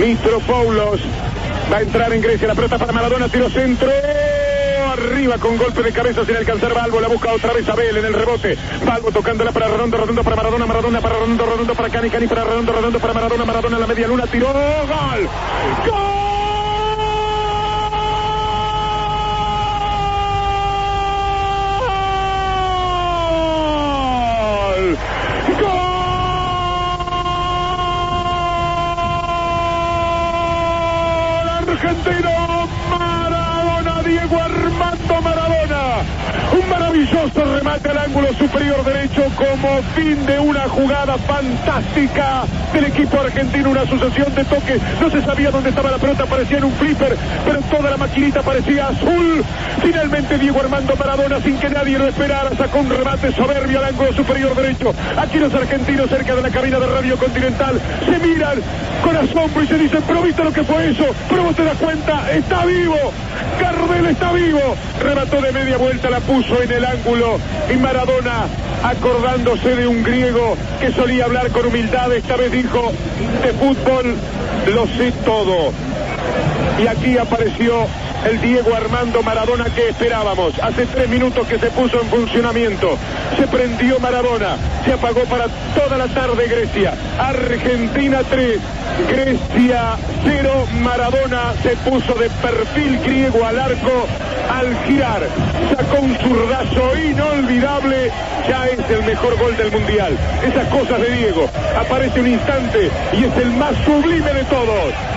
Mitropoulos va a entrar en Grecia. La pelota para Maradona, tiro centro. Arriba con golpe de cabeza sin alcanzar Balbo. La busca otra vez Abel en el rebote. Balbo tocándola para Redondo, Redondo para Maradona, Maradona para Redondo, Redondo para Cani, Cani para Redondo, Redondo para Maradona, Maradona en la media luna. Tiró. ¡Gol! ¡Gol! Argentino maravilloso remate al ángulo superior derecho como fin de una jugada fantástica del equipo argentino, una sucesión de toques. No se sabía dónde estaba la pelota, parecía en un flipper, pero toda la maquinita parecía azul. Finalmente Diego Armando Maradona, sin que nadie lo esperara, sacó un remate soberbio al ángulo superior derecho. Aquí los argentinos cerca de la cabina de Radio Continental se miran con asombro y se dicen, pero viste lo que fue eso, pero vos te das cuenta, está vivo, Carmel está vivo. Remató de media vuelta, la puso en el ángulo y Maradona acordándose de un griego que solía hablar con humildad, esta vez dijo, de fútbol lo sé todo. Y aquí apareció el Diego Armando Maradona que esperábamos. Hace tres minutos que se puso en funcionamiento. Se prendió Maradona. Se apagó para toda la tarde Grecia. Argentina 3. Grecia 0. Maradona se puso de perfil griego al arco al girar. Sacó un zurdazo inolvidable. Ya es el mejor gol del mundial. Esas cosas de Diego. Aparece un instante y es el más sublime de todos.